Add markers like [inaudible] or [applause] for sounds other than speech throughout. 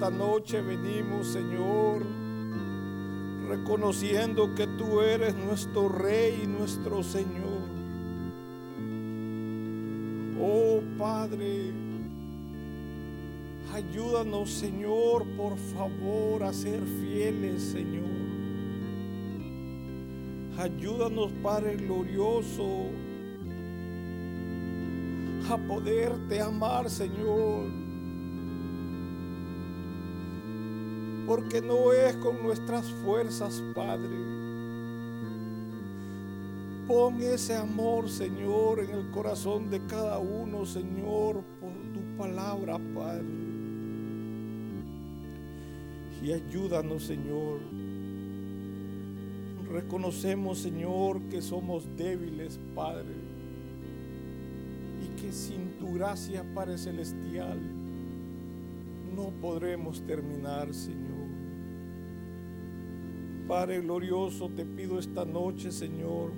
esta noche venimos, Señor, reconociendo que tú eres nuestro Rey y nuestro Señor. Oh Padre, ayúdanos, Señor, por favor, a ser fieles, Señor. Ayúdanos, Padre glorioso, a poderte amar, Señor. Porque no es con nuestras fuerzas, Padre. Pon ese amor, Señor, en el corazón de cada uno, Señor, por tu palabra, Padre. Y ayúdanos, Señor. Reconocemos, Señor, que somos débiles, Padre que sin tu gracia, Padre Celestial, no podremos terminar, Señor. Padre glorioso, te pido esta noche, Señor,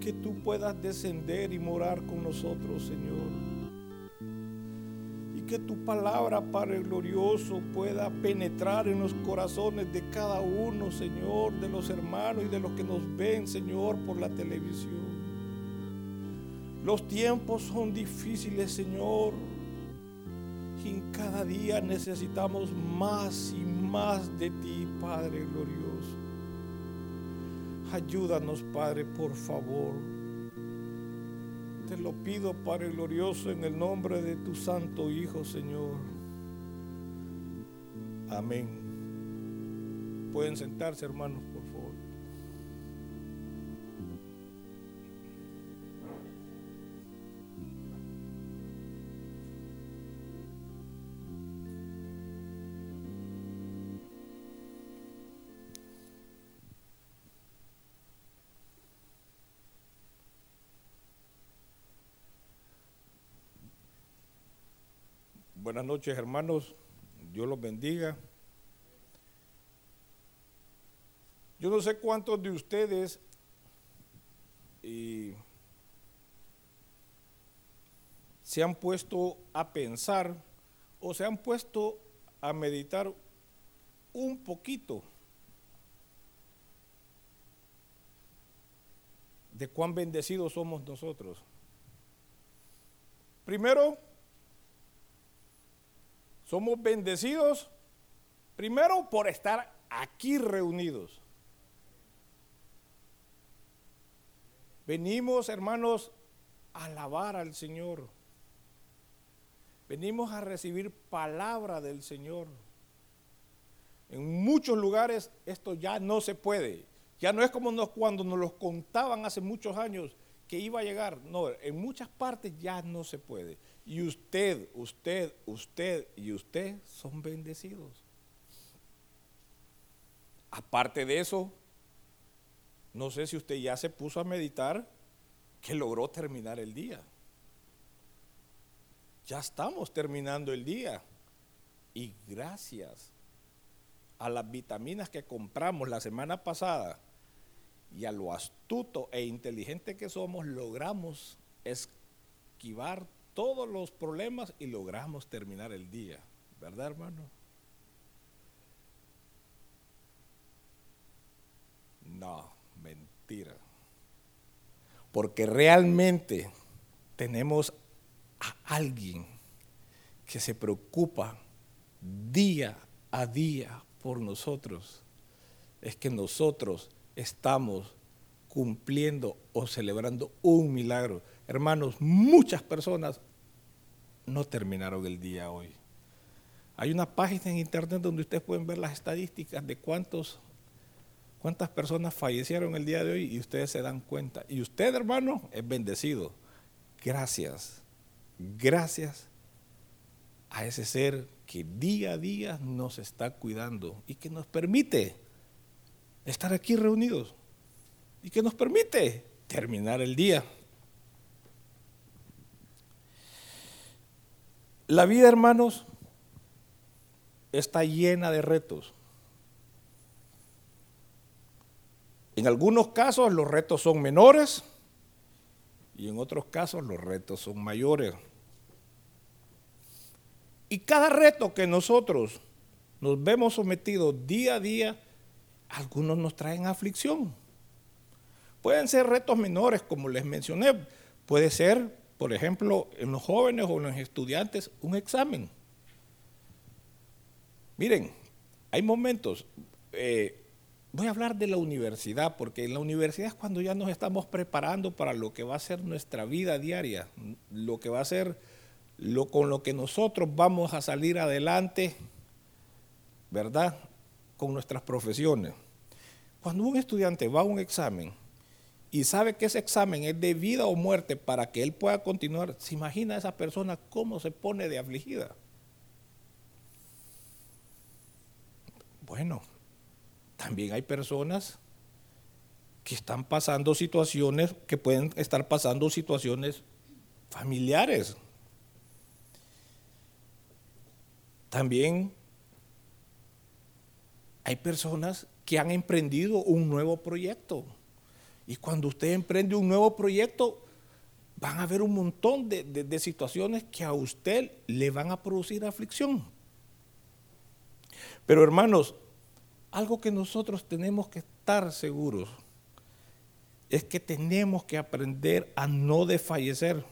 que tú puedas descender y morar con nosotros, Señor. Y que tu palabra, Padre glorioso, pueda penetrar en los corazones de cada uno, Señor, de los hermanos y de los que nos ven, Señor, por la televisión. Los tiempos son difíciles, Señor. Y cada día necesitamos más y más de ti, Padre glorioso. Ayúdanos, Padre, por favor. Te lo pido, Padre glorioso, en el nombre de tu Santo Hijo, Señor. Amén. Pueden sentarse, hermanos. Buenas noches, hermanos. Dios los bendiga. Yo no sé cuántos de ustedes se han puesto a pensar o se han puesto a meditar un poquito de cuán bendecidos somos nosotros. Primero, somos bendecidos primero por estar aquí reunidos. Venimos, hermanos, a alabar al Señor. Venimos a recibir palabra del Señor. En muchos lugares esto ya no se puede. Ya no es como cuando nos lo contaban hace muchos años que iba a llegar. No, en muchas partes ya no se puede. Y usted, usted, usted y usted son bendecidos. Aparte de eso, no sé si usted ya se puso a meditar que logró terminar el día. Ya estamos terminando el día. Y gracias a las vitaminas que compramos la semana pasada y a lo astuto e inteligente que somos, logramos esquivar todos los problemas y logramos terminar el día. ¿Verdad, hermano? No, mentira. Porque realmente tenemos a alguien que se preocupa día a día por nosotros. Es que nosotros estamos cumpliendo o celebrando un milagro. Hermanos, muchas personas no terminaron el día hoy. Hay una página en internet donde ustedes pueden ver las estadísticas de cuántos, cuántas personas fallecieron el día de hoy y ustedes se dan cuenta. Y usted, hermano, es bendecido. Gracias, gracias a ese ser que día a día nos está cuidando y que nos permite estar aquí reunidos y que nos permite terminar el día. La vida, hermanos, está llena de retos. En algunos casos los retos son menores y en otros casos los retos son mayores. Y cada reto que nosotros nos vemos sometidos día a día, algunos nos traen aflicción. Pueden ser retos menores, como les mencioné. Puede ser, por ejemplo, en los jóvenes o en los estudiantes, un examen. Miren, hay momentos, eh, voy a hablar de la universidad, porque en la universidad es cuando ya nos estamos preparando para lo que va a ser nuestra vida diaria, lo que va a ser lo con lo que nosotros vamos a salir adelante, ¿verdad? Con nuestras profesiones. Cuando un estudiante va a un examen y sabe que ese examen es de vida o muerte para que él pueda continuar, ¿se imagina a esa persona cómo se pone de afligida? Bueno, también hay personas que están pasando situaciones, que pueden estar pasando situaciones familiares. También hay personas que han emprendido un nuevo proyecto. Y cuando usted emprende un nuevo proyecto, van a haber un montón de, de situaciones que a usted le van a producir aflicción. Pero hermanos, algo que nosotros tenemos que estar seguros es que tenemos que aprender a no desfallecer.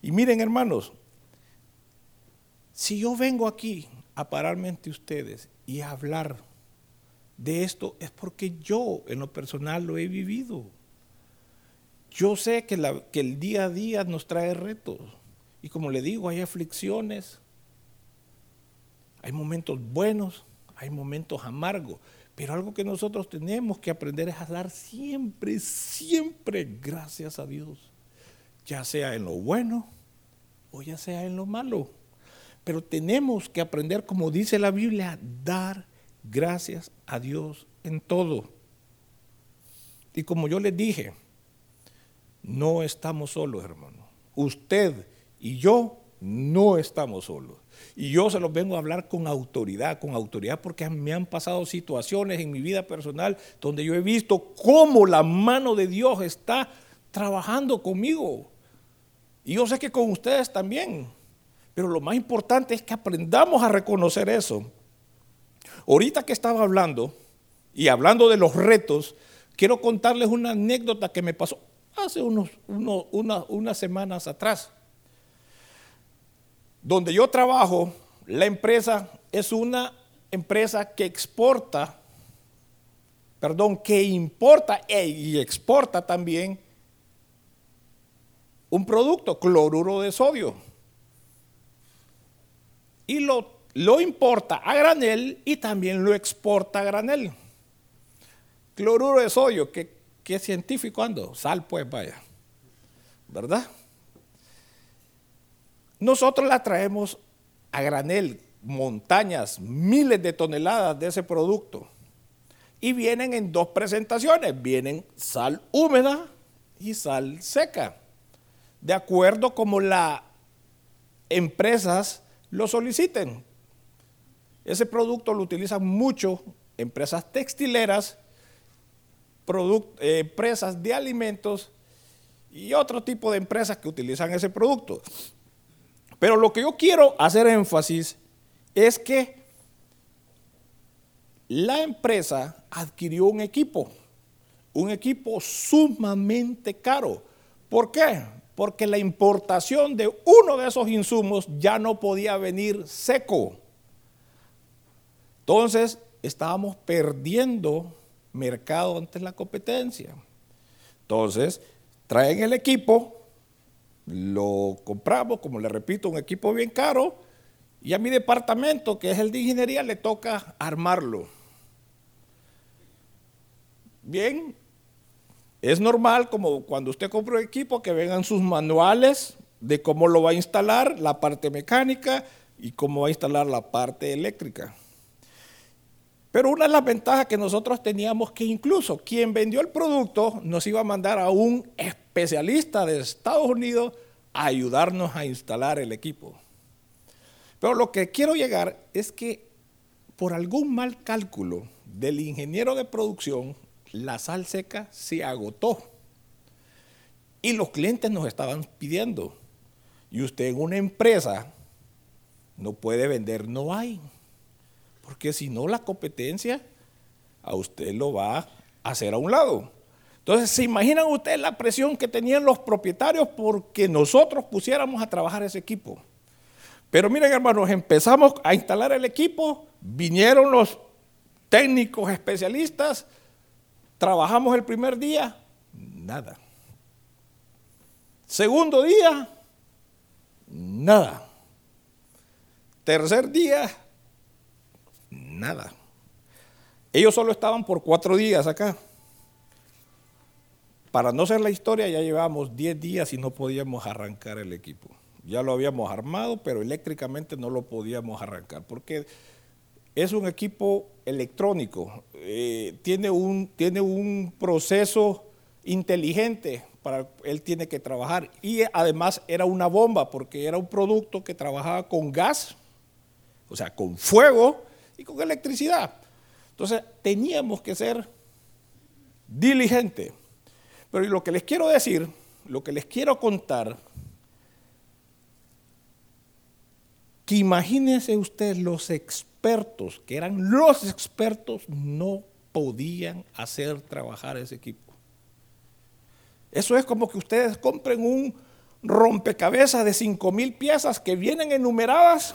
Y miren hermanos, si yo vengo aquí a pararme ante ustedes y a hablar de esto, es porque yo en lo personal lo he vivido. Yo sé que, el día a día nos trae retos. Y como le digo, hay aflicciones, hay momentos buenos, hay momentos amargos, pero algo que nosotros tenemos que aprender es a dar siempre, siempre gracias a Dios, ya sea en lo bueno o ya sea en lo malo. Pero tenemos que aprender, como dice la Biblia, dar gracias a Dios en todo. Y como yo les dije, no estamos solos, hermano. Usted y yo no estamos solos. Y yo se los vengo a hablar con autoridad, con autoridad porque me han pasado situaciones en mi vida personal donde yo he visto cómo la mano de Dios está trabajando conmigo. Y yo sé que con ustedes también. Pero lo más importante es que aprendamos a reconocer eso. Ahorita que estaba hablando y hablando de los retos, quiero contarles una anécdota que me pasó hace unos, unas semanas atrás. Donde yo trabajo, la empresa es una empresa que exporta, perdón, que importa e, y exporta también un producto, cloruro de sodio. Y lo, lo importa a granel y también lo exporta a granel. Cloruro de sodio, ¿qué, qué científico ando? Sal pues, vaya. ¿Verdad? Nosotros la traemos a granel, montañas, miles de toneladas de ese producto. Y vienen en dos presentaciones. Vienen sal húmeda y sal seca. De acuerdo como las empresas lo soliciten. Ese producto lo utilizan mucho empresas textileras, eh, empresas de alimentos y otro tipo de empresas que utilizan ese producto. Pero lo que yo quiero hacer énfasis es que la empresa adquirió un equipo, un equipo sumamente caro. ¿Por qué? Porque la importación de uno de esos insumos ya no podía venir seco. Entonces, estábamos perdiendo mercado ante la competencia. Entonces, traen el equipo, lo compramos, como le repito, un equipo bien caro, y a mi departamento, que es el de ingeniería, le toca armarlo. Bien, es normal como cuando usted compra un equipo que vengan sus manuales de cómo lo va a instalar, la parte mecánica y cómo va a instalar la parte eléctrica. Pero una de las ventajas que nosotros teníamos que incluso quien vendió el producto nos iba a mandar a un especialista de Estados Unidos a ayudarnos a instalar el equipo. Pero lo que quiero llegar es que por algún mal cálculo del ingeniero de producción, la sal seca se agotó. Y los clientes nos estaban pidiendo. Y usted en una empresa no puede vender, no hay. Porque si no, la competencia a usted lo va a hacer a un lado. Entonces, ¿se imaginan ustedes la presión que tenían los propietarios porque nosotros pusiéramos a trabajar ese equipo? Pero miren, hermanos, empezamos a instalar el equipo, vinieron los técnicos especialistas, trabajamos el primer día, nada. Segundo día, nada. Tercer día, nada. Ellos solo estaban por cuatro días acá. Para no ser la historia, ya llevábamos 10 días y no podíamos arrancar el equipo. Ya lo habíamos armado, pero eléctricamente no lo podíamos arrancar, porque es un equipo electrónico, eh, tiene, un, tiene un proceso inteligente para él tiene que trabajar y además era una bomba porque era un producto que trabajaba con gas, o sea, con fuego y con electricidad. Entonces teníamos que ser diligentes. Pero lo que les quiero decir, lo que les quiero contar, que imagínense ustedes los expertos, que eran los expertos, no podían hacer trabajar ese equipo. Eso es como que ustedes compren un rompecabezas de 5 mil piezas que vienen enumeradas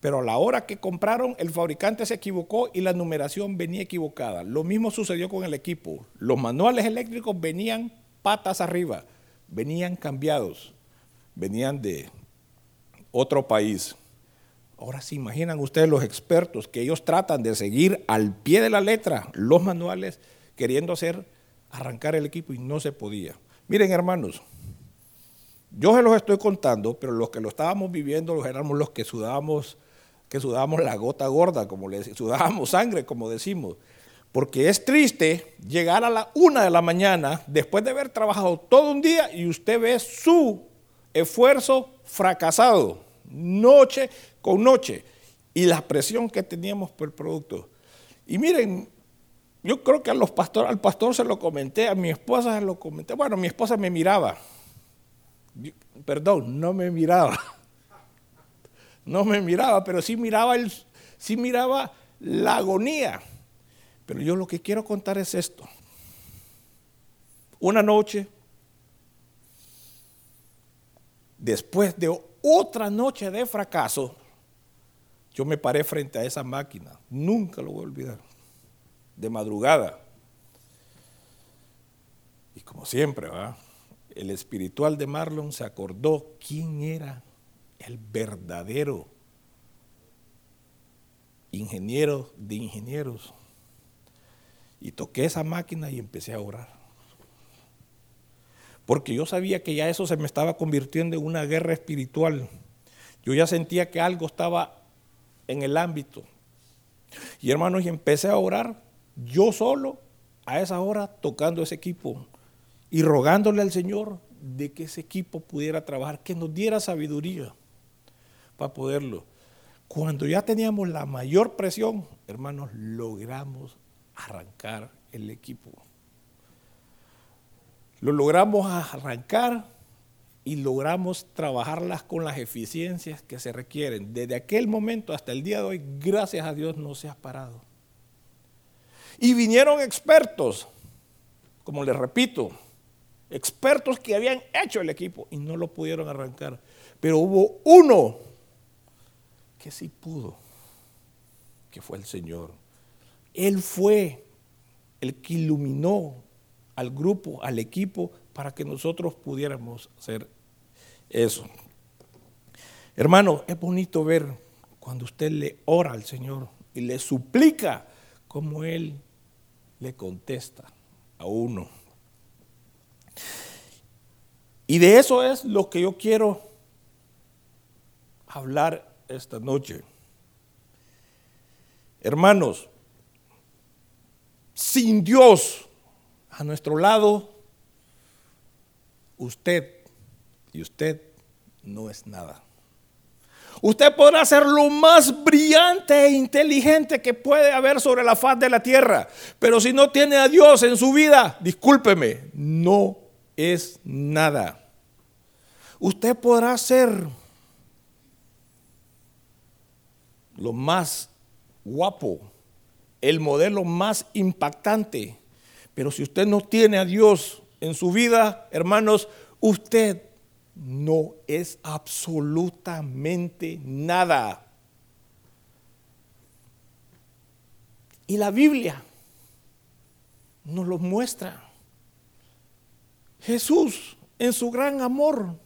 pero a la hora que compraron, el fabricante se equivocó y la numeración venía equivocada. Lo mismo sucedió con el equipo. Los manuales eléctricos venían patas arriba, venían cambiados, venían de otro país. Ahora se imaginan ustedes los expertos que ellos tratan de seguir al pie de la letra los manuales queriendo hacer arrancar el equipo y no se podía. Miren hermanos, yo se los estoy contando, pero los que lo estábamos viviendo los éramos los que sudábamos que sudábamos la gota gorda, como le sudábamos sangre, como decimos. Porque es triste llegar a la una de la mañana después de haber trabajado todo un día y usted ve su esfuerzo fracasado, noche con noche, y la presión que teníamos por el producto. Y miren, yo creo que a los pastor, al pastor se lo comenté, a mi esposa se lo comenté. Bueno, mi esposa me miraba. Perdón, no me miraba [laughs] no me miraba, pero sí miraba, el, sí miraba la agonía. Pero yo lo que quiero contar es esto. Una noche, después de otra noche de fracaso, yo me paré frente a esa máquina. Nunca lo voy a olvidar. De madrugada. Y como siempre, el espiritual de Marlon se acordó quién era el verdadero ingeniero de ingenieros. Y toqué esa máquina y empecé a orar. Porque yo sabía que ya eso se me estaba convirtiendo en una guerra espiritual. Yo ya sentía que algo estaba en el ámbito. Y hermanos, y empecé a orar yo solo a esa hora tocando ese equipo y rogándole al Señor de que ese equipo pudiera trabajar, que nos diera sabiduría para poderlo. Cuando ya teníamos la mayor presión, hermanos, logramos arrancar el equipo. Lo logramos arrancar y logramos trabajarlas con las eficiencias que se requieren. Desde aquel momento hasta el día de hoy, gracias a Dios, no se ha parado. Y vinieron expertos, como les repito, expertos que habían hecho el equipo y no lo pudieron arrancar. Pero hubo uno que sí pudo, que fue el Señor. Él fue el que iluminó al grupo, al equipo, para que nosotros pudiéramos hacer eso. Hermano, es bonito ver cuando usted le ora al Señor y le suplica como Él le contesta a uno. Y de eso es lo que yo quiero hablar esta noche. Hermanos, sin Dios a nuestro lado, usted y usted no es nada. Usted podrá ser lo más brillante e inteligente que puede haber sobre la faz de la tierra, pero si no tiene a Dios en su vida, discúlpeme, no es nada. Usted podrá ser lo más guapo, el modelo más impactante, pero si usted no tiene a Dios en su vida, hermanos, usted no es absolutamente nada. Y la Biblia nos lo muestra. Jesús, en su gran amor,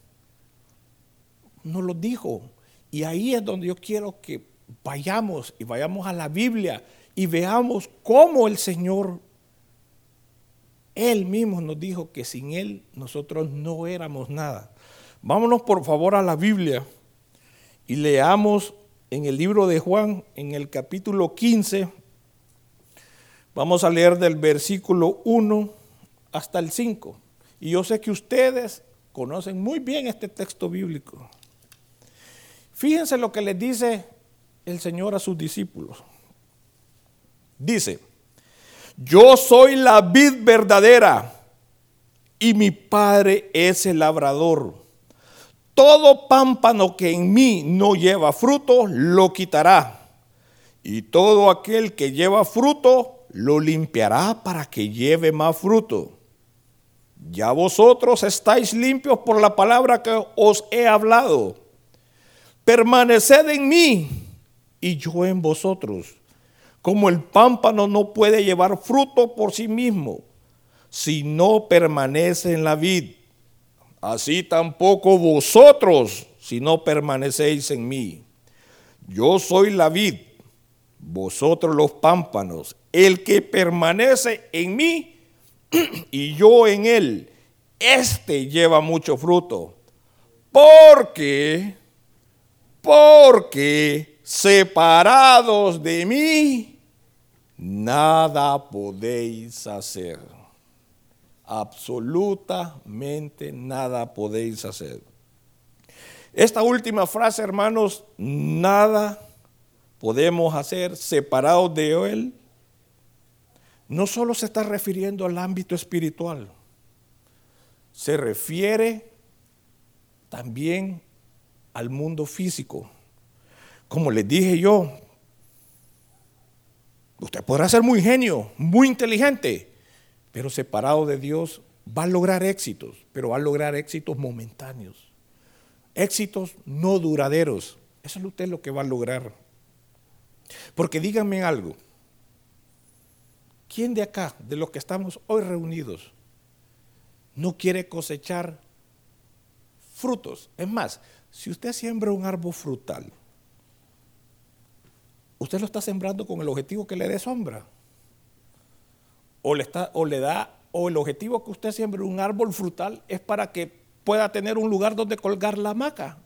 nos lo dijo. Y ahí es donde yo quiero que vayamos y vayamos a la Biblia y veamos cómo el Señor, Él mismo nos dijo que sin Él nosotros no éramos nada. Vámonos por favor a la Biblia y leamos en el libro de Juan, en el capítulo 15, vamos a leer del versículo 1 hasta el 5. Y yo sé que ustedes conocen muy bien este texto bíblico. Fíjense lo que les dice el Señor a sus discípulos. Dice, yo soy la vid verdadera y mi Padre es el labrador. Todo pámpano que en mí no lleva fruto, lo quitará. Y todo aquel que lleva fruto, lo limpiará para que lleve más fruto. Ya vosotros estáis limpios por la palabra que os he hablado. Permaneced en mí y yo en vosotros. Como el pámpano no puede llevar fruto por sí mismo si no permanece en la vid así tampoco vosotros si no permanecéis en mí. Yo soy la vid, vosotros los pámpanos. El que permanece en mí [clears throat] y yo en él, este lleva mucho fruto. Porque, porque separados de mí, nada podéis hacer absolutamente nada podéis hacer. Esta última frase, hermanos, nada podemos hacer separados de Él, no solo se está refiriendo al ámbito espiritual, se refiere también al mundo físico. Como les dije yo, usted podrá ser muy genio, muy inteligente, pero separado de Dios va a lograr éxitos, pero va a lograr éxitos momentáneos, éxitos no duraderos. Eso es usted lo que va a lograr. Porque díganme algo, ¿quién de acá, de los que estamos hoy reunidos, no quiere cosechar frutos? Es más, si usted siembra un árbol frutal, usted lo está sembrando con el objetivo que le dé sombra o le, está, o le da, o el objetivo que usted siembre un árbol frutal es para que pueda tener un lugar donde colgar la hamaca.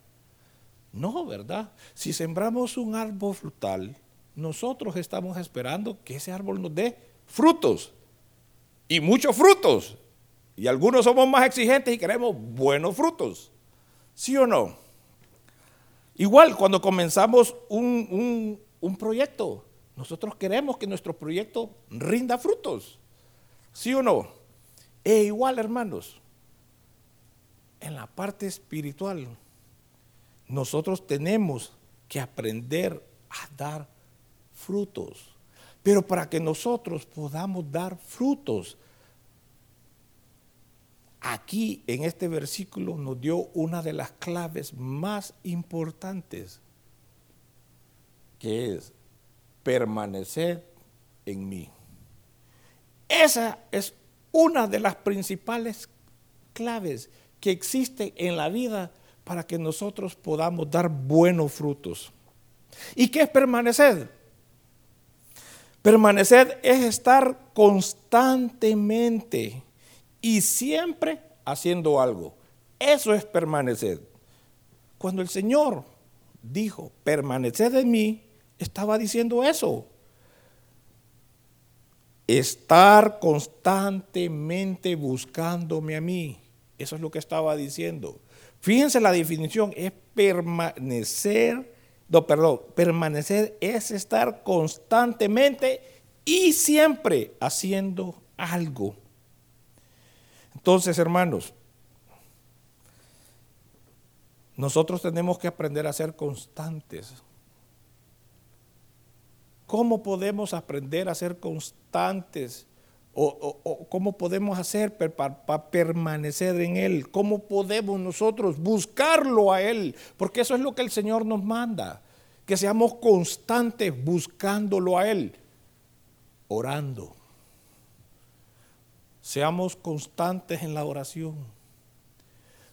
No, ¿verdad? Si sembramos un árbol frutal, nosotros estamos esperando que ese árbol nos dé frutos y muchos frutos. Y algunos somos más exigentes y queremos buenos frutos. ¿Sí o no? Igual cuando comenzamos un, un, un proyecto, nosotros queremos que nuestro proyecto rinda frutos. ¿Sí o no? E igual, hermanos, en la parte espiritual, nosotros tenemos que aprender a dar frutos. Pero para que nosotros podamos dar frutos, aquí en este versículo nos dio una de las claves más importantes, que es permanecer en mí. Esa es una de las principales claves que existe en la vida para que nosotros podamos dar buenos frutos. ¿Y qué es permanecer? Permanecer es estar constantemente y siempre haciendo algo. Eso es permanecer. Cuando el Señor dijo, permaneced en mí, estaba diciendo eso estar constantemente buscándome a mí. Eso es lo que estaba diciendo. Fíjense la definición, es permanecer, no, perdón, permanecer es estar constantemente y siempre haciendo algo. Entonces, hermanos, nosotros tenemos que aprender a ser constantes. ¿Cómo podemos aprender a ser constantes? ¿O, cómo podemos hacer para permanecer en Él? ¿Cómo podemos nosotros buscarlo a Él? Porque eso es lo que el Señor nos manda, que seamos constantes buscándolo a Él, orando. Seamos constantes en la oración.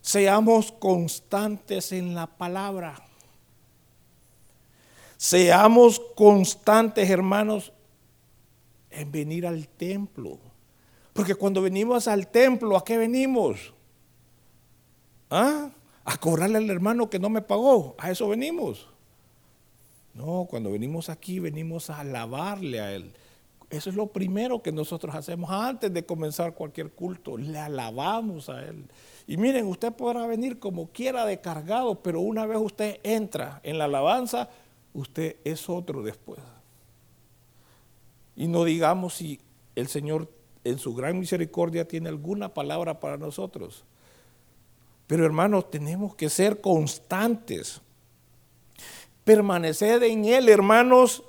Seamos constantes en la palabra. Seamos constantes, hermanos, en venir al templo. Porque cuando venimos al templo, ¿a qué venimos? ¿Ah? A cobrarle al hermano que no me pagó. A eso venimos. No, cuando venimos aquí, venimos a alabarle a Él. Eso es lo primero que nosotros hacemos antes de comenzar cualquier culto. Le alabamos a Él. Y miren, usted podrá venir como quiera de cargado, pero una vez usted entra en la alabanza, usted es otro después. Y no digamos si el Señor en su gran misericordia tiene alguna palabra para nosotros. Pero hermanos, tenemos que ser constantes. Permanecer en Él, hermanos,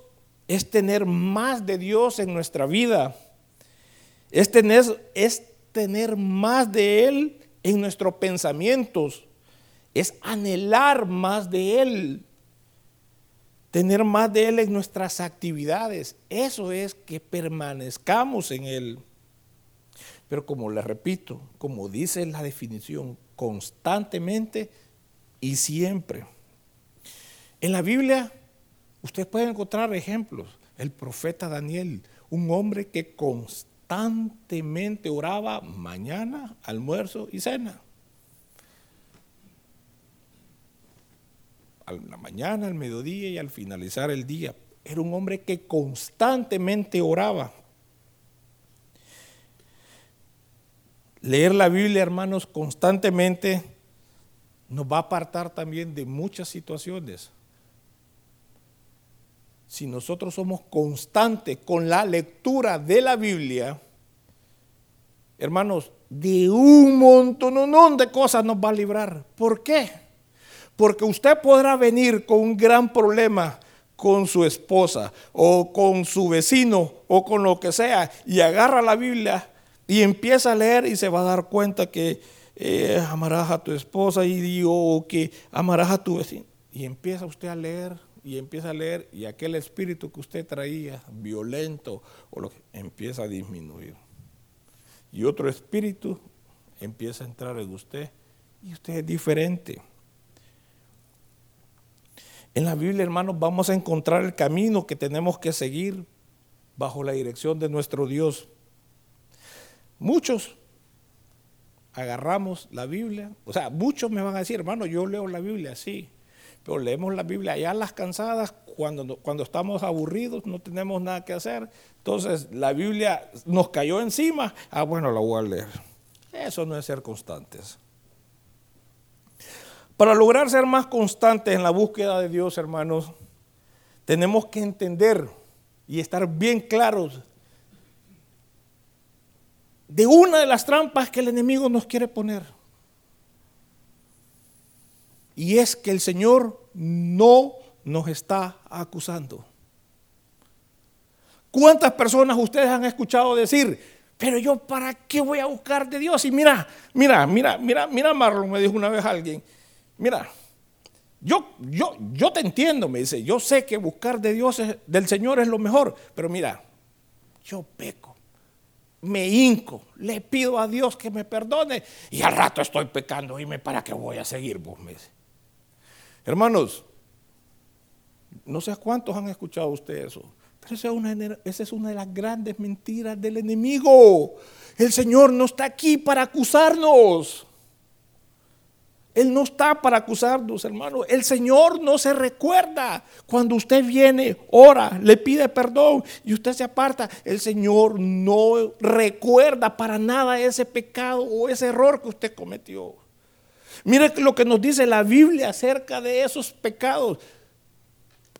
es tener más de Dios en nuestra vida. Es tener, es tener más de Él en nuestros pensamientos. Es anhelar más de Él tener más de Él en nuestras actividades. Eso es que permanezcamos en Él. Pero como le repito, como dice la definición, constantemente y siempre. En la Biblia usted puede encontrar ejemplos. El profeta Daniel, un hombre que constantemente oraba mañana, almuerzo y cena. A la mañana, al mediodía y al finalizar el día. Era un hombre que constantemente oraba. Leer la Biblia, hermanos, constantemente nos va a apartar también de muchas situaciones. Si nosotros somos constantes con la lectura de la Biblia, hermanos, de un montón de cosas nos va a librar. ¿Por qué? Porque usted podrá venir con un gran problema con su esposa o con su vecino o con lo que sea y agarra la Biblia y empieza a leer y se va a dar cuenta que eh, amarás a tu esposa y digo que amarás a tu vecino. Y empieza usted a leer y empieza a leer y aquel espíritu que usted traía, violento, o lo que, empieza a disminuir. Y otro espíritu empieza a entrar en usted y usted es diferente. En la Biblia, hermanos, vamos a encontrar el camino que tenemos que seguir bajo la dirección de nuestro Dios. Muchos agarramos la Biblia, o sea, muchos me van a decir, hermano, yo leo la Biblia, sí, pero leemos la Biblia allá las cansadas, cuando, cuando estamos aburridos, no tenemos nada que hacer, entonces la Biblia nos cayó encima, ah, bueno, la voy a leer. Eso no es ser constantes. Para lograr ser más constantes en la búsqueda de Dios, hermanos, tenemos que entender y estar bien claros de una de las trampas que el enemigo nos quiere poner. Y es que el Señor no nos está acusando. ¿Cuántas personas ustedes han escuchado decir, pero yo para qué voy a buscar de Dios? Y mira, mira, mira, mira, mira Marlon, me dijo una vez alguien, mira, yo, yo, yo te entiendo, me dice, yo sé que buscar de Dios, del Señor es lo mejor, pero mira, yo peco, me hinco, le pido a Dios que me perdone y al rato estoy pecando, me para qué voy a seguir vos, me dice. Hermanos, no sé cuántos han escuchado ustedes eso, pero esa es una de las grandes mentiras del enemigo. El Señor no está aquí para acusarnos. Él no está para acusarnos, hermano. El Señor no se recuerda. Cuando usted viene, ora, le pide perdón y usted se aparta, el Señor no recuerda para nada ese pecado o ese error que usted cometió. Mire lo que nos dice la Biblia acerca de esos pecados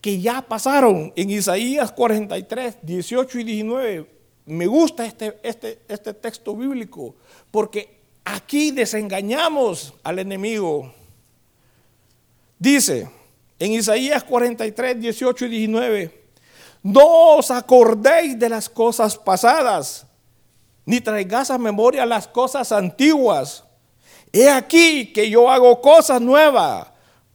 que ya pasaron en Isaías 43, 18 y 19. Me gusta este, este, este texto bíblico porque aquí desengañamos al enemigo. Dice en Isaías 43, 18 y 19, no os acordéis de las cosas pasadas, ni traigáis a memoria las cosas antiguas. He aquí que yo hago cosas nuevas,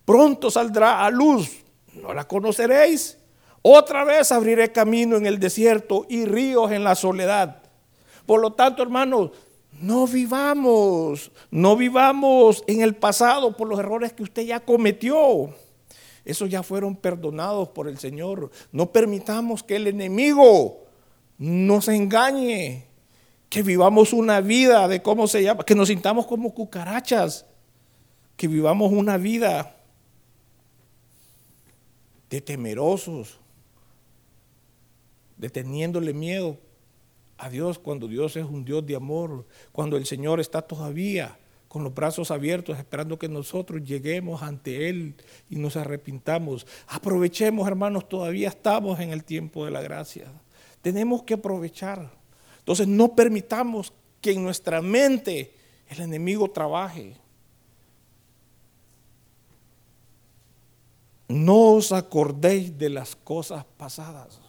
pronto saldrá a luz, no la conoceréis. Otra vez abriré camino en el desierto y ríos en la soledad. Por lo tanto, hermanos, no vivamos, no vivamos en el pasado por los errores que usted ya cometió. Esos ya fueron perdonados por el Señor. No permitamos que el enemigo nos engañe, que vivamos una vida de cómo se llama, que nos sintamos como cucarachas, que vivamos una vida de temerosos, de teniéndole miedo a Dios cuando Dios es un Dios de amor, cuando el Señor está todavía con los brazos abiertos esperando que nosotros lleguemos ante Él y nos arrepintamos. Aprovechemos, hermanos, todavía estamos en el tiempo de la gracia. Tenemos que aprovechar. Entonces no permitamos que en nuestra mente el enemigo trabaje. No os acordéis de las cosas pasadas.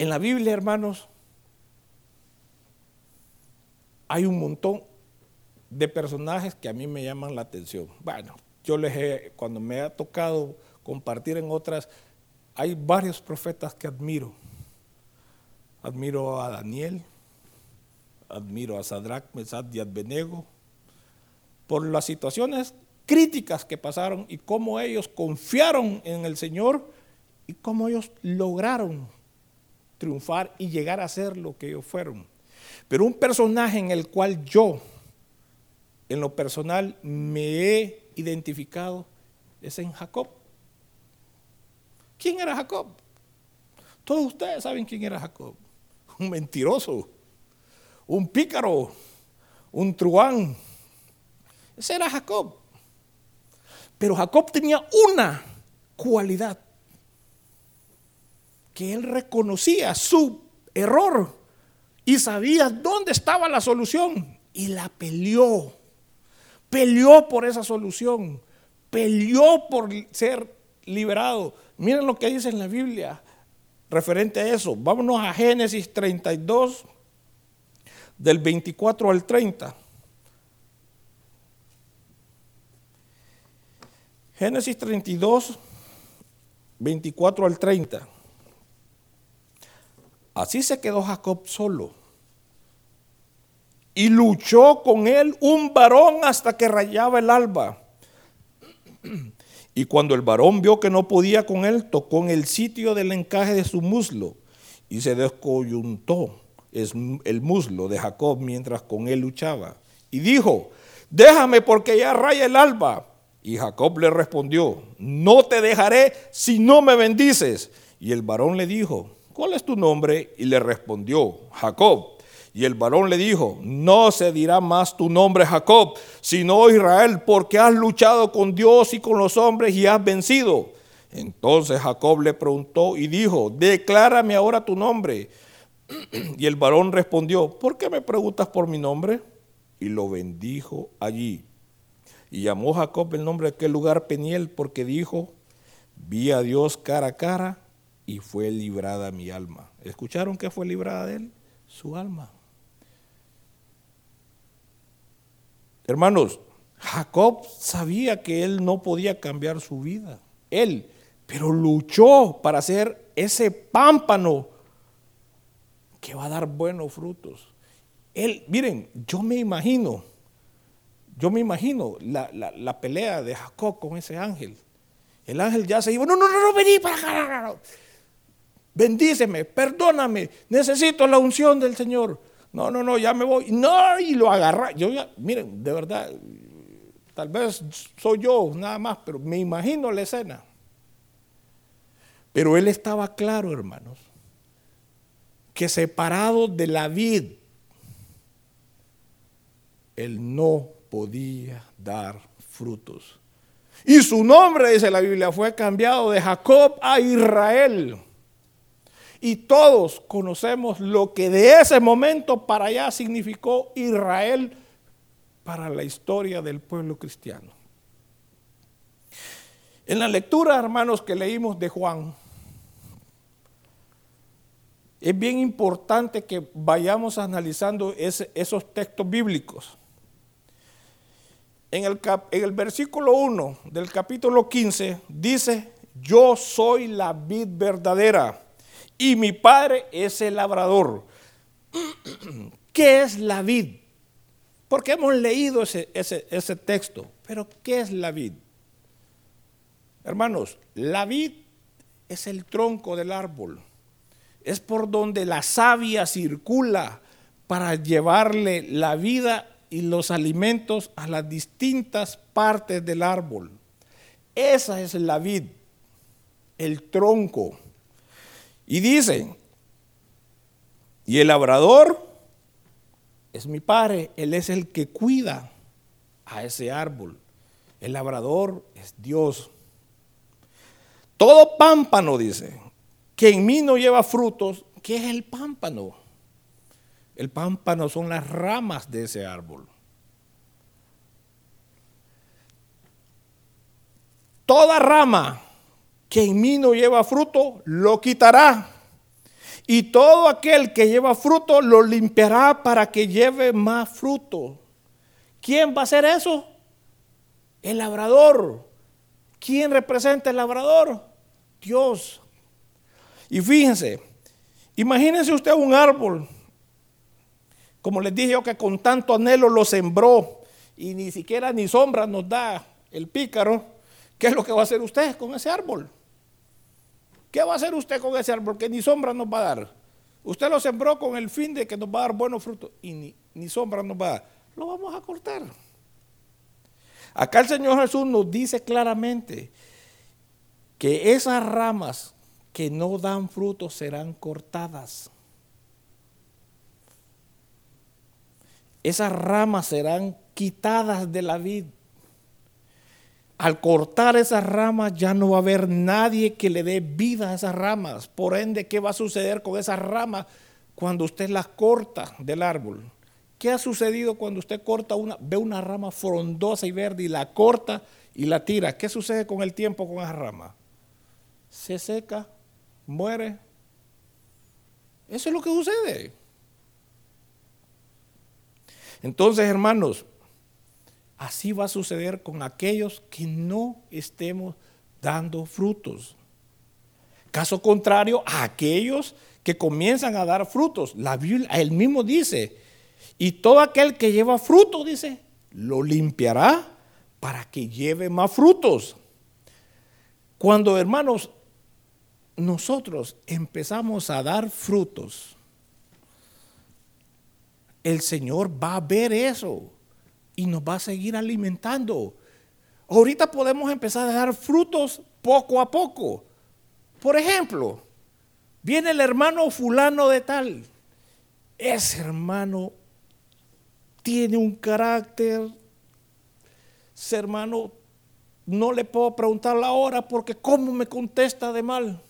En la Biblia, hermanos, hay un montón de personajes que a mí me llaman la atención. Bueno, yo les he, cuando me ha tocado compartir en otras, hay varios profetas que admiro. Admiro a Daniel, admiro a Sadrach, Mesad y Abednego, por las situaciones críticas que pasaron y cómo ellos confiaron en el Señor y cómo ellos lograron triunfar y llegar a ser lo que ellos fueron. Pero un personaje en el cual yo, en lo personal, me he identificado es en Jacob. ¿Quién era Jacob? Todos ustedes saben quién era Jacob. Un mentiroso, un pícaro, un truán. Ese era Jacob. Pero Jacob tenía una cualidad que él reconocía su error y sabía dónde estaba la solución y la peleó. Peleó por esa solución, peleó por ser liberado. Miren lo que dice en la Biblia referente a eso. Vámonos a Génesis 32, del 24 al 30. Génesis 32, 24 al 30. Así se quedó Jacob solo. Y luchó con él un varón hasta que rayaba el alba. Y cuando el varón vio que no podía con él, tocó en el sitio del encaje de su muslo y se descoyuntó el muslo de Jacob mientras con él luchaba. Y dijo, déjame porque ya raya el alba. Y Jacob le respondió, no te dejaré si no me bendices. Y el varón le dijo, ¿cuál es tu nombre? Y le respondió, Jacob. Y el varón le dijo, no se dirá más tu nombre Jacob, sino Israel, porque has luchado con Dios y con los hombres y has vencido. Entonces Jacob le preguntó y dijo, declárame ahora tu nombre. [clears throat] Y el varón respondió, ¿por qué me preguntas por mi nombre? Y lo bendijo allí. Y llamó Jacob el nombre de aquel lugar Peniel, porque dijo, vi a Dios cara a cara y fue librada mi alma. ¿Escucharon que fue librada de él? Su alma. Hermanos, Jacob sabía que él no podía cambiar su vida. Él, pero luchó para hacer ese pámpano que va a dar buenos frutos. Él, miren, yo me imagino, yo me imagino la, la pelea de Jacob con ese ángel. El ángel ya se iba, no, no, no, no, vení para acá bendíceme, perdóname, necesito la unción del Señor. No, no, no, ya me voy. No, y lo agarra. Yo ya, miren, de verdad, tal vez soy yo nada más, pero me imagino la escena. Pero él estaba claro, hermanos, que separado de la vid, él no podía dar frutos. Y su nombre, dice la Biblia, fue cambiado de Jacob a Israel. Y todos conocemos lo que de ese momento para allá significó Israel para la historia del pueblo cristiano. En la lectura, hermanos, que leímos de Juan, es bien importante que vayamos analizando esos textos bíblicos. En el, en el versículo 1 del capítulo 15 dice, yo soy la vid verdadera y mi padre es el labrador. [clears throat] ¿Qué es la vid? Porque hemos leído ese, ese, texto, pero ¿qué es la vid? Hermanos, la vid es el tronco del árbol, es por donde la savia circula para llevarle la vida y los alimentos a las distintas partes del árbol. Esa es la vid, el tronco. Y dice, y el labrador es mi padre, él es el que cuida a ese árbol. El labrador es Dios. Todo pámpano, dice, que en mí no lleva frutos, ¿qué es el pámpano? El pámpano son las ramas de ese árbol. Toda rama que en mí no lleva fruto, lo quitará. Y todo aquel que lleva fruto, lo limpiará para que lleve más fruto. ¿Quién va a hacer eso? El labrador. ¿Quién representa el labrador? Dios. Y fíjense, imagínense usted un árbol, como les dije yo que con tanto anhelo lo sembró y ni siquiera ni sombra nos da el pícaro. ¿Qué es lo que va a hacer usted con ese árbol? ¿Qué va a hacer usted con ese árbol que ni sombra nos va a dar? Usted lo sembró con el fin de que nos va a dar buenos frutos y ni, sombra nos va a dar. Lo vamos a cortar. Acá el Señor Jesús nos dice claramente que esas ramas que no dan frutos serán cortadas. Esas ramas serán quitadas de la vid al cortar esas ramas ya no va a haber nadie que le dé vida a esas ramas. Por ende, ¿qué va a suceder con esas ramas cuando usted las corta del árbol? ¿Qué ha sucedido cuando usted corta una, ve una rama frondosa y verde y la corta y la tira? ¿Qué sucede con el tiempo con esa rama? Se seca, muere. Eso es lo que sucede. Entonces, hermanos, Así va a suceder con aquellos que no estemos dando frutos. Caso contrario, a aquellos que comienzan a dar frutos. La Biblia, él mismo dice, y todo aquel que lleva fruto, dice, lo limpiará para que lleve más frutos. Cuando, hermanos, nosotros empezamos a dar frutos, el Señor va a ver eso y nos va a seguir alimentando. Ahorita podemos empezar a dar frutos poco a poco. Por ejemplo, viene el hermano fulano de tal. Ese hermano tiene un carácter. Ese hermano no le puedo preguntar la hora porque cómo me contesta de mal.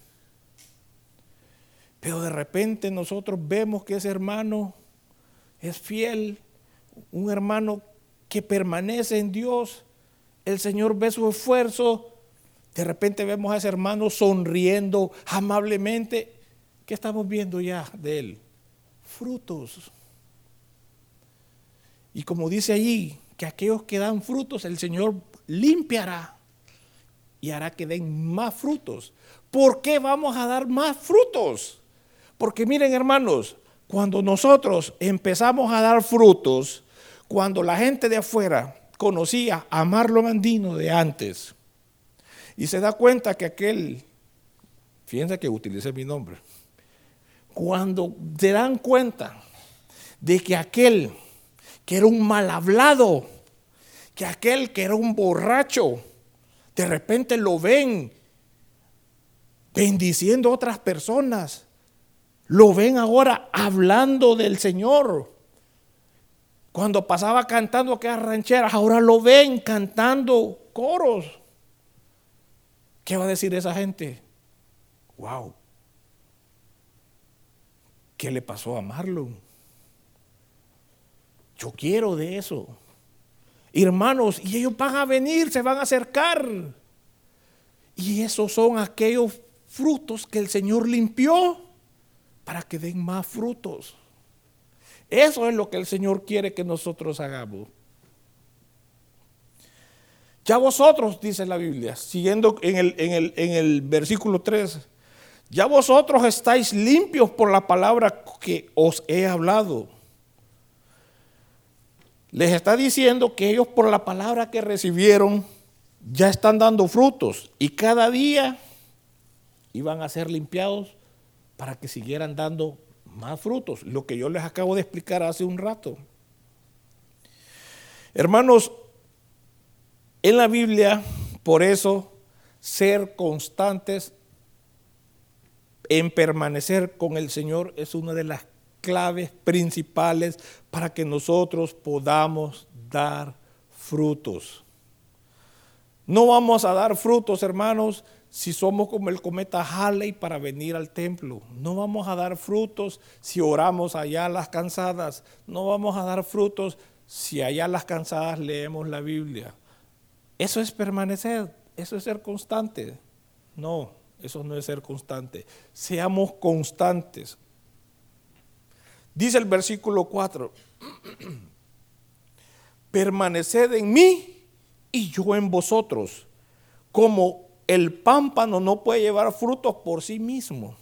Pero de repente nosotros vemos que ese hermano es fiel, un hermano que permanece en Dios, el Señor ve su esfuerzo, de repente vemos a ese hermano sonriendo amablemente. ¿Qué estamos viendo ya de él? Frutos. Y como dice allí, que aquellos que dan frutos, el Señor limpiará y hará que den más frutos. ¿Por qué vamos a dar más frutos? Porque miren hermanos, cuando nosotros empezamos a dar frutos, cuando la gente de afuera conocía a Marlon Andino de antes y se da cuenta que aquel, fíjense que utilicé mi nombre, cuando se dan cuenta de que aquel que era un mal hablado, que aquel que era un borracho, de repente lo ven bendiciendo a otras personas, lo ven ahora hablando del Señor. Cuando pasaba cantando aquellas rancheras, ahora lo ven cantando coros. ¿Qué va a decir esa gente? Wow. ¿Qué le pasó a Marlon? Yo quiero de eso. Hermanos, y ellos van a venir, se van a acercar. Y esos son aquellos frutos que el Señor limpió para que den más frutos. Eso es lo que el Señor quiere que nosotros hagamos. Ya vosotros, dice la Biblia, siguiendo en el, en el, versículo 3, ya vosotros estáis limpios por la palabra que os he hablado. Les está diciendo que ellos por la palabra que recibieron ya están dando frutos y cada día iban a ser limpiados para que siguieran dando más frutos, lo que yo les acabo de explicar hace un rato. Hermanos, en la Biblia, por eso, ser constantes en permanecer con el Señor es una de las claves principales para que nosotros podamos dar frutos. No vamos a dar frutos, hermanos, si somos como el cometa Halley para venir al templo. No vamos a dar frutos si oramos allá las cansadas. No vamos a dar frutos si allá las cansadas leemos la Biblia. Eso es permanecer, eso es ser constante. No, eso no es ser constante. Seamos constantes. Dice el versículo 4, [clears throat] permaneced en mí y yo en vosotros, como el pámpano no puede llevar frutos por sí mismo.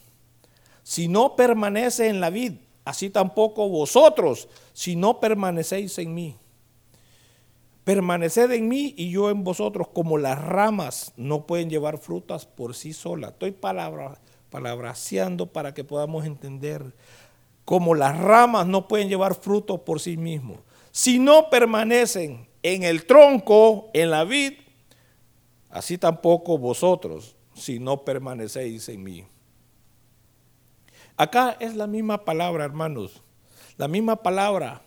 Si no permanece en la vid, así tampoco vosotros, si no permanecéis en mí. Permaneced en mí y yo en vosotros, como las ramas no pueden llevar frutas por sí solas. Estoy palabra, palabraseando para que podamos entender. Como las ramas no pueden llevar frutos por sí mismos. Si no permanecen en el tronco, en la vid, así tampoco vosotros, si no permanecéis en mí. Acá es la misma palabra, hermanos, la misma palabra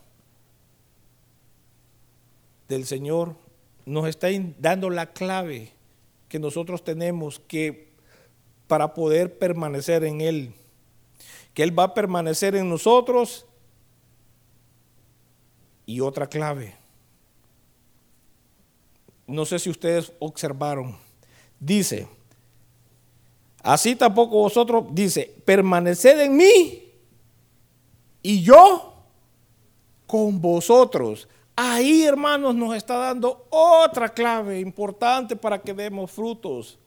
del Señor nos está dando la clave que nosotros tenemos que para poder permanecer en Él, que Él va a permanecer en nosotros y otra clave, no sé si ustedes observaron, dice, así tampoco vosotros, dice, permaneced en mí y yo con vosotros. Ahí, hermanos, nos está dando otra clave importante para que demos frutos.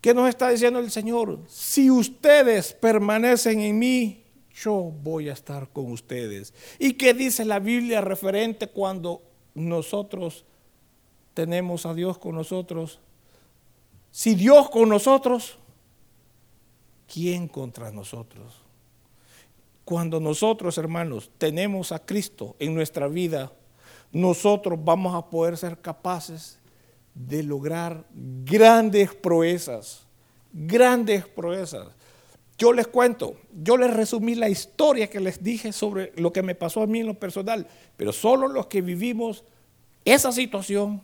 ¿Qué nos está diciendo el Señor? Si ustedes permanecen en mí, yo voy a estar con ustedes. ¿Y qué dice la Biblia referente cuando nosotros tenemos a Dios con nosotros. Si Dios con nosotros, ¿quién contra nosotros? Cuando nosotros, hermanos, tenemos a Cristo en nuestra vida, nosotros vamos a poder ser capaces de lograr grandes proezas, grandes proezas. Yo les cuento, yo les resumí la historia que les dije sobre lo que me pasó a mí en lo personal, pero solo los que vivimos esa situación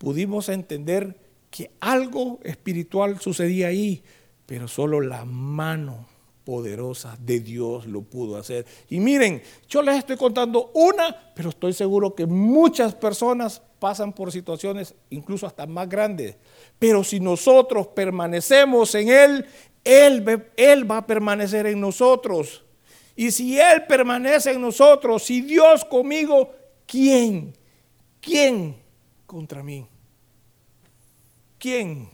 pudimos entender que algo espiritual sucedía ahí, pero solo la mano poderosa de Dios lo pudo hacer. Y miren, yo les estoy contando una, pero estoy seguro que muchas personas pasan por situaciones incluso hasta más grandes. Pero si nosotros permanecemos en Él, Él, Él va a permanecer en nosotros. Y si Él permanece en nosotros, si Dios conmigo, ¿quién? ¿Quién contra mí? ¿Quién?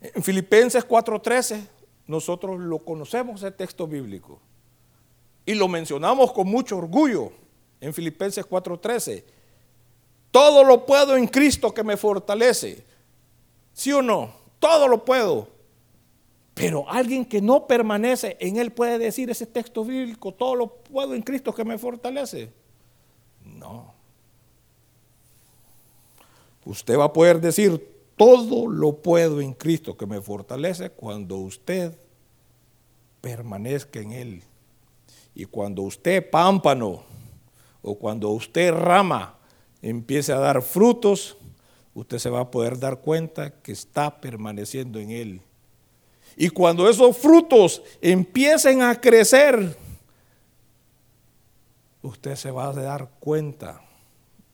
En Filipenses 4:13 nosotros lo conocemos el texto bíblico y lo mencionamos con mucho orgullo en Filipenses 4:13. Todo lo puedo en Cristo que me fortalece. ¿Sí o no? Todo lo puedo. Pero alguien que no permanece en él puede decir ese texto bíblico, todo lo puedo en Cristo que me fortalece. No. Usted va a poder decir, todo lo puedo en Cristo que me fortalece cuando usted permanezca en Él. Y cuando usted pámpano o cuando usted rama empiece a dar frutos, usted se va a poder dar cuenta que está permaneciendo en Él. Y cuando esos frutos empiecen a crecer, usted se va a dar cuenta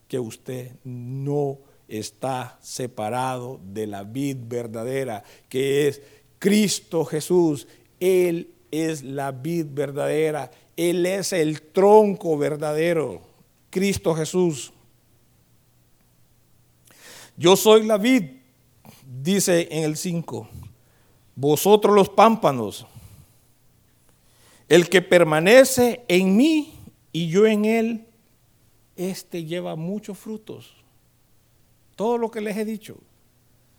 que usted no está separado de la vid verdadera, que es Cristo Jesús. Él es la vid verdadera. Él es el tronco verdadero. Cristo Jesús. Yo soy la vid, dice en el 5. Vosotros los pámpanos. El que permanece en mí y yo en él, este lleva muchos frutos. Todo lo que les he dicho.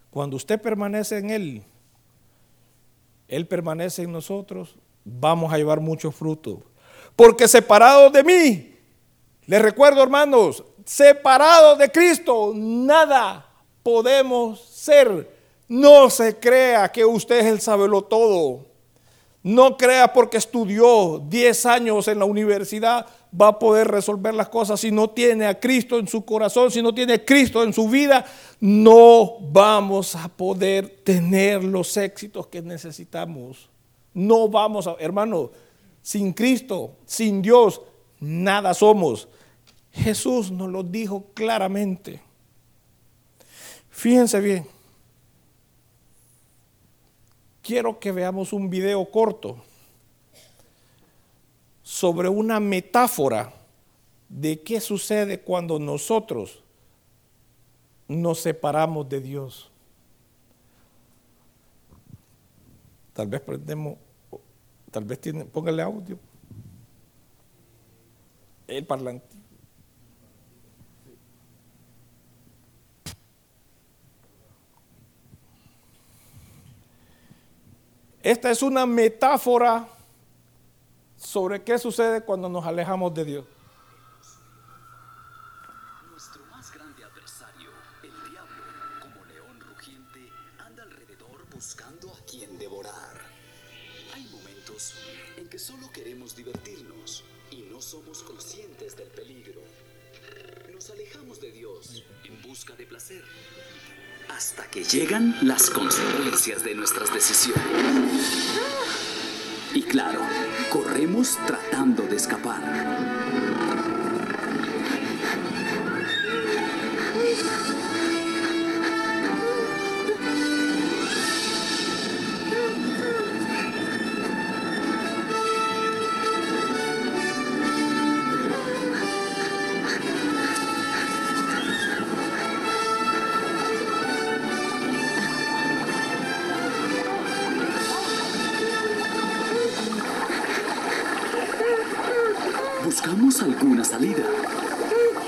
Cuando usted permanece en él, él permanece en nosotros, vamos a llevar mucho fruto. Porque separados de mí, les recuerdo hermanos, separados de Cristo, nada podemos ser. No se crea que usted es el sabelo todo. No crea porque estudió 10 años en la universidad va a poder resolver las cosas. Si no tiene a Cristo en su corazón, si no tiene a Cristo en su vida, no vamos a poder tener los éxitos que necesitamos. No vamos a, hermano, sin Cristo, sin Dios, nada somos. Jesús nos lo dijo claramente. Fíjense bien quiero que veamos un video corto sobre una metáfora de qué sucede cuando nosotros nos separamos de Dios. Tal vez prendemos, tal vez póngale audio. El parlante. Esta es una metáfora sobre qué sucede cuando nos alejamos de Dios. Llegan las consecuencias de nuestras decisiones. Y claro, corremos tratando de escapar.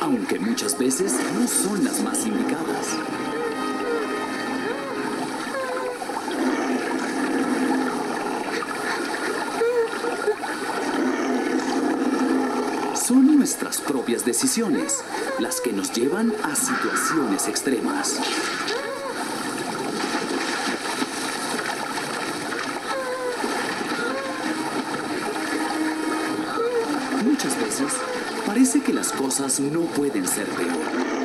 Aunque muchas veces no son las más indicadas. Son nuestras propias decisiones las que nos llevan a situaciones extremas. Muchas veces parece que las cosas no pueden ser peor.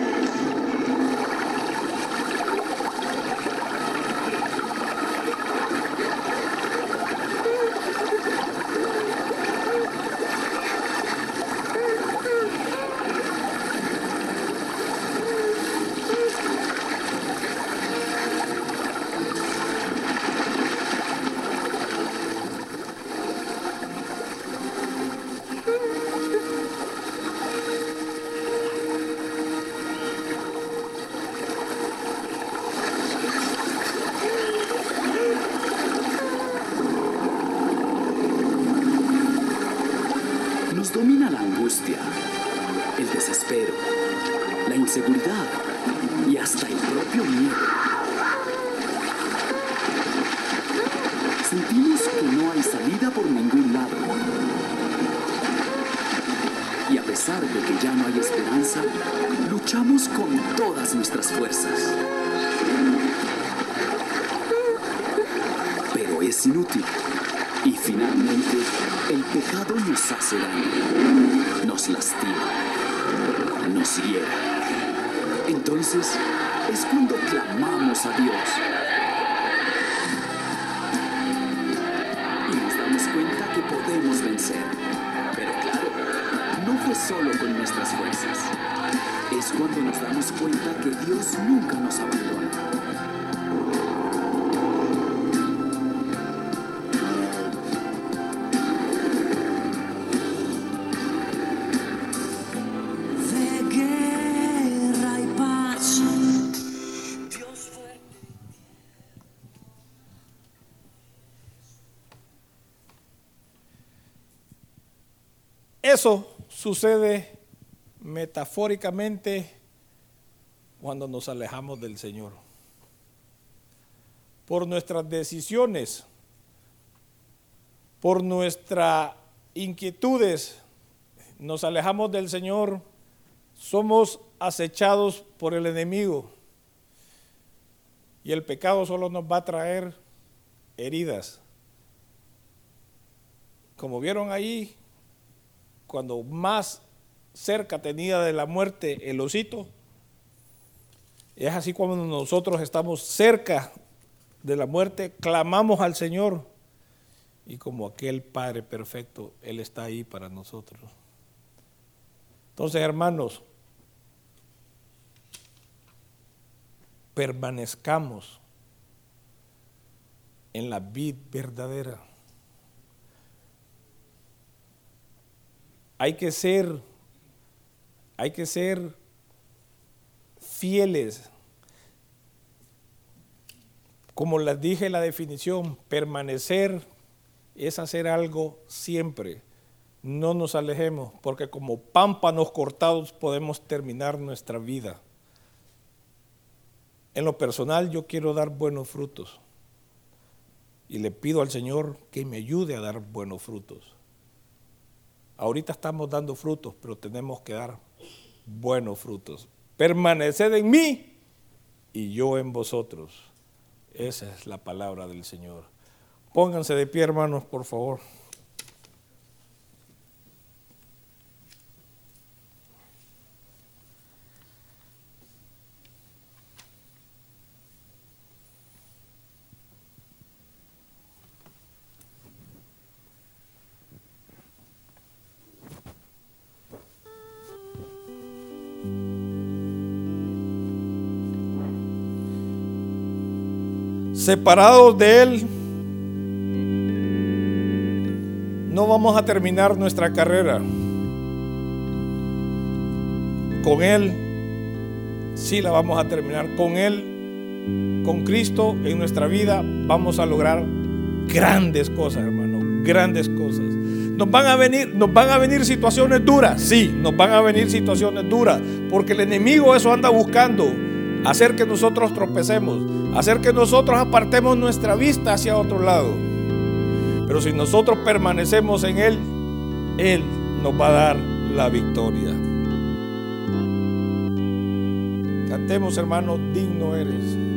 nos lastima, nos hiera. Entonces es cuando clamamos a Dios. Y nos damos cuenta que podemos vencer. Pero claro, no fue solo con nuestras fuerzas. Es cuando nos damos cuenta que Dios nunca nos abandona. Eso sucede metafóricamente cuando nos alejamos del Señor. Por nuestras decisiones, por nuestras inquietudes, nos alejamos del Señor, somos acechados por el enemigo. Y el pecado solo nos va a traer heridas. Como vieron ahí, cuando más cerca tenía de la muerte el osito, es así cuando nosotros estamos cerca de la muerte, clamamos al Señor y como aquel Padre perfecto, Él está ahí para nosotros. Entonces, hermanos, permanezcamos en la vid verdadera. Hay que ser, hay que ser fieles. Como les dije la definición, permanecer es hacer algo siempre. No nos alejemos, porque como pámpanos cortados podemos terminar nuestra vida. En lo personal yo quiero dar buenos frutos y le pido al Señor que me ayude a dar buenos frutos. Ahorita estamos dando frutos, pero tenemos que dar buenos frutos. Permaneced en mí y yo en vosotros. Esa es la palabra del Señor. Pónganse de pie, hermanos, por favor. Separados de Él, no vamos a terminar nuestra carrera. Con Él, sí la vamos a terminar. Con Él, con Cristo en nuestra vida, vamos a lograr grandes cosas, hermano, grandes cosas. Nos van a venir, nos van a venir situaciones duras, sí, nos van a venir situaciones duras, porque el enemigo eso anda buscando, hacer que nosotros tropecemos, hacer que nosotros apartemos nuestra vista hacia otro lado. Pero si nosotros permanecemos en Él, Él nos va a dar la victoria. Cantemos, hermano, digno eres.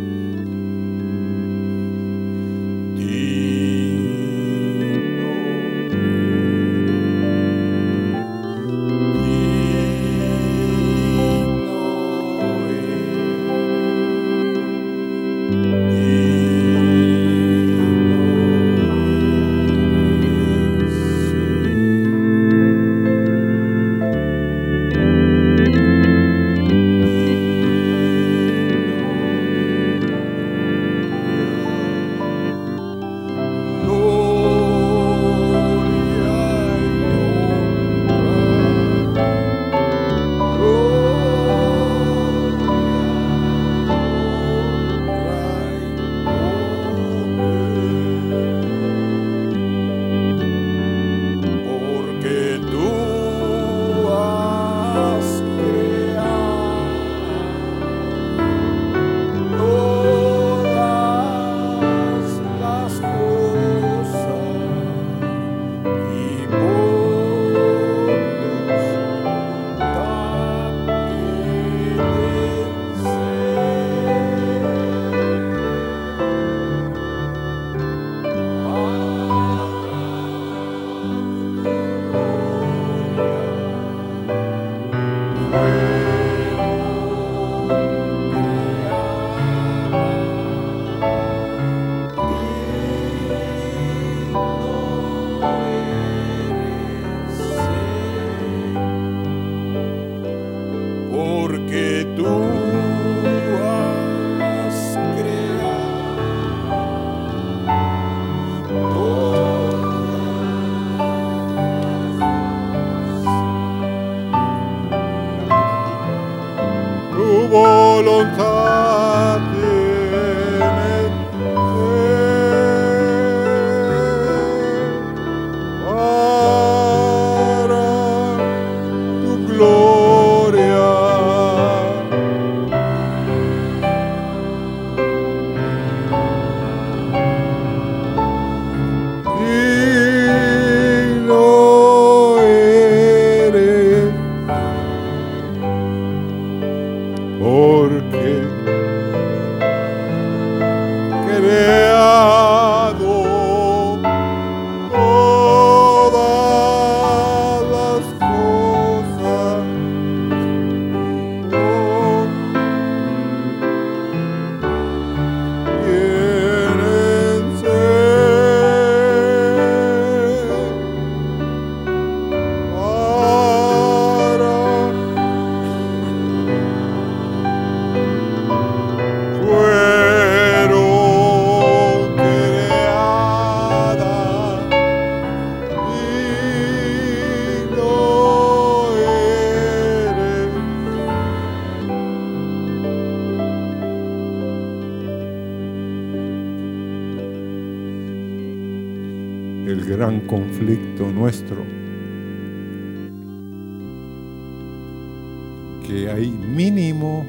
Que hay mínimo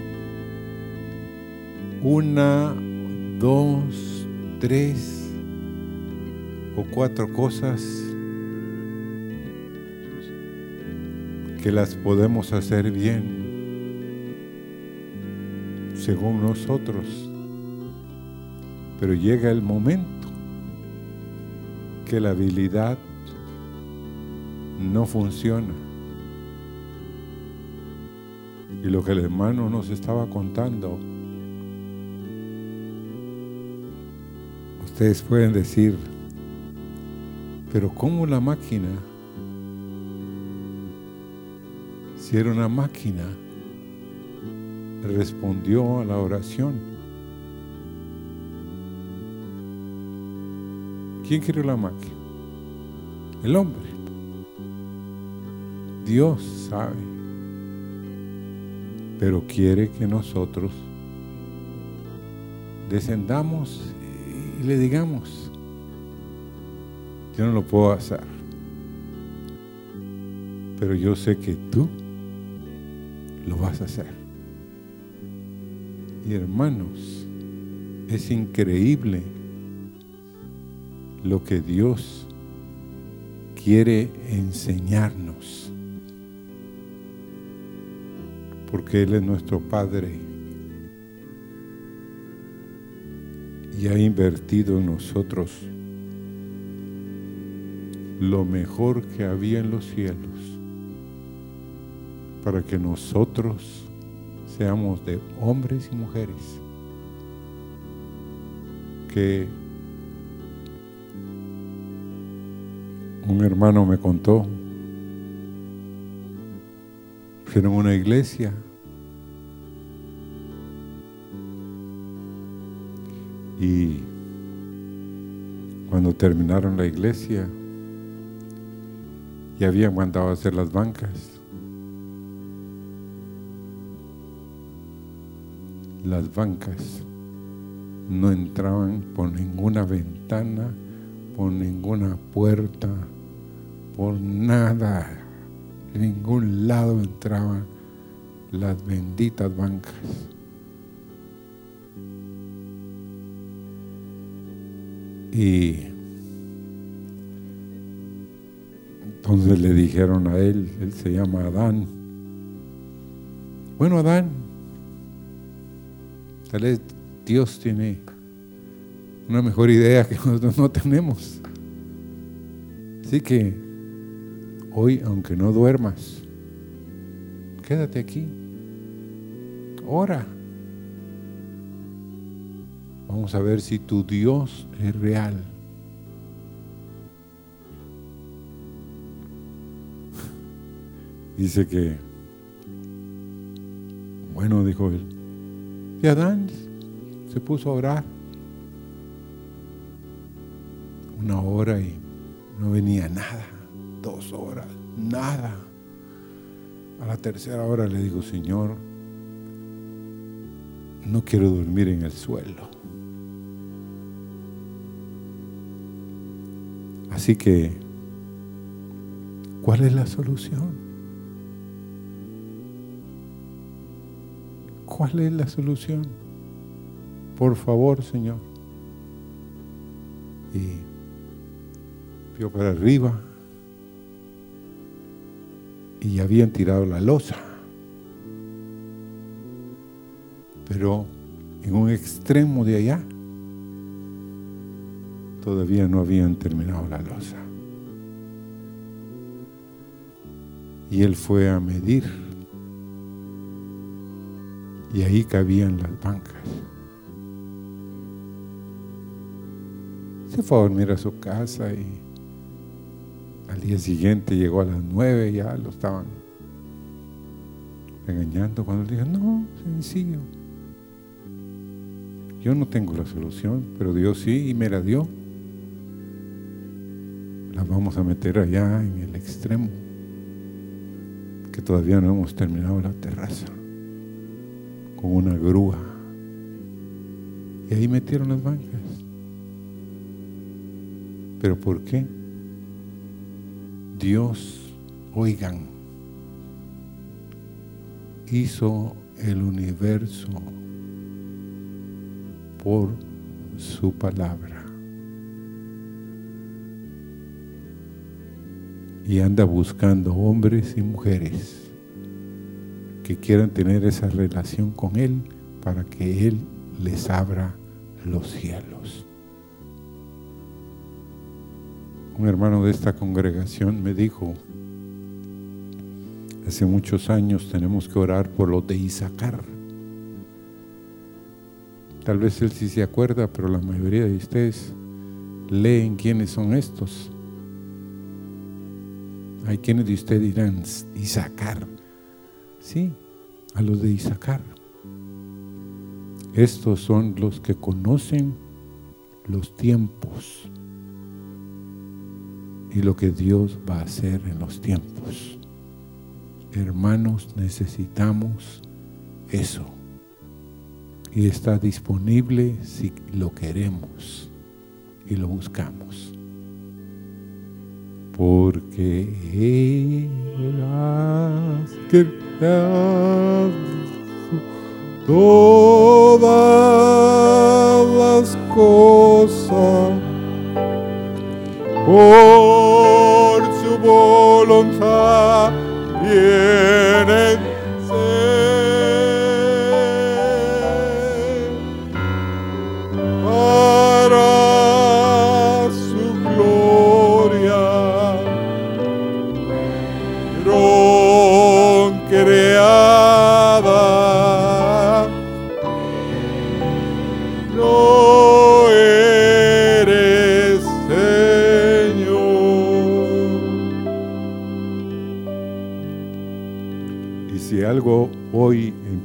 una, dos, tres o cuatro cosas que las podemos hacer bien según nosotros. Pero llega el momento que la habilidad no funciona. Y lo que el hermano nos estaba contando, ustedes pueden decir, pero ¿cómo la máquina? Si era una máquina, respondió a la oración. ¿Quién creó la máquina? El hombre. Dios sabe, pero quiere que nosotros descendamos y le digamos, yo no lo puedo hacer, pero yo sé que tú lo vas a hacer. Y hermanos, es increíble lo que Dios quiere enseñarnos. Porque Él es nuestro Padre y ha invertido en nosotros lo mejor que había en los cielos para que nosotros seamos de hombres y mujeres que un hermano me contó fueron una iglesia y cuando terminaron la iglesia y habían mandado a hacer las bancas las bancas no entraban por ninguna ventana, por ninguna puerta, por nada. En ningún lado entraban las benditas bancas. Y entonces le dijeron a él, él se llama Adán. Bueno, Adán, Tal vez Dios tiene una mejor idea que nosotros no tenemos. Así que hoy, aunque no duermas, quédate aquí. Ora. Vamos a ver si tu Dios es real. Dice que, bueno, dijo él, y Adán se puso a orar una hora y no venía nada, dos horas, nada. A la tercera hora le digo, Señor, no quiero dormir en el suelo. Así que, ¿cuál es la solución? ¿Cuál es la solución? Por favor, Señor. Y vio para arriba y habían tirado la losa. Pero en un extremo de allá todavía no habían terminado la losa. Y él fue a medir y ahí cabían las bancas. Se fue a dormir a su casa y al día siguiente llegó a las nueve ya lo estaban regañando cuando le dije, no, sencillo. Yo no tengo la solución, pero Dios sí y me la dio. Las vamos a meter allá en el extremo, que todavía no hemos terminado la terraza con una grúa. Y ahí metieron las bancas. ¿Pero por qué? Dios, oigan, hizo el universo por su palabra. Y anda buscando hombres y mujeres que quieran tener esa relación con Él para que Él les abra los cielos. Un hermano de esta congregación me dijo, hace muchos años tenemos que orar por los de Isaacar. Tal vez él sí se acuerda, pero la mayoría de ustedes leen quiénes son estos. Hay quienes de ustedes dirán, Isaacar. Sí, a los de Isaacar. Estos son los que conocen los tiempos y lo que Dios va a hacer en los tiempos. Hermanos, necesitamos eso. Y está disponible si lo queremos y lo buscamos. Porque Él hace todas las cosas. Por su voluntad vienen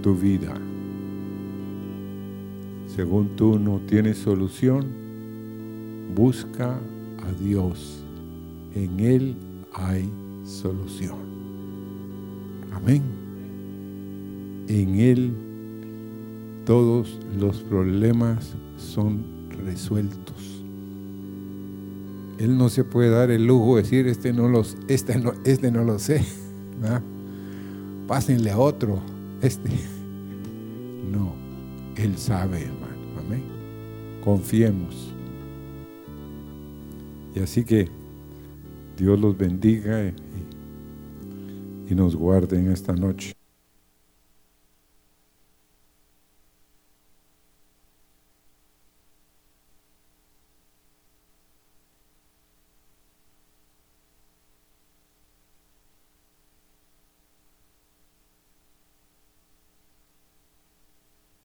tu vida, según tú no tienes solución, busca a Dios. En Él hay solución. Amén. En Él todos los problemas son resueltos. Él no se puede dar el lujo de decir, este no, los, este no, este no lo sé. [laughs] Pásenle a otro. Este. No, Él sabe, hermano. Amén. Confiemos. Y así que Dios los bendiga y, nos guarde en esta noche.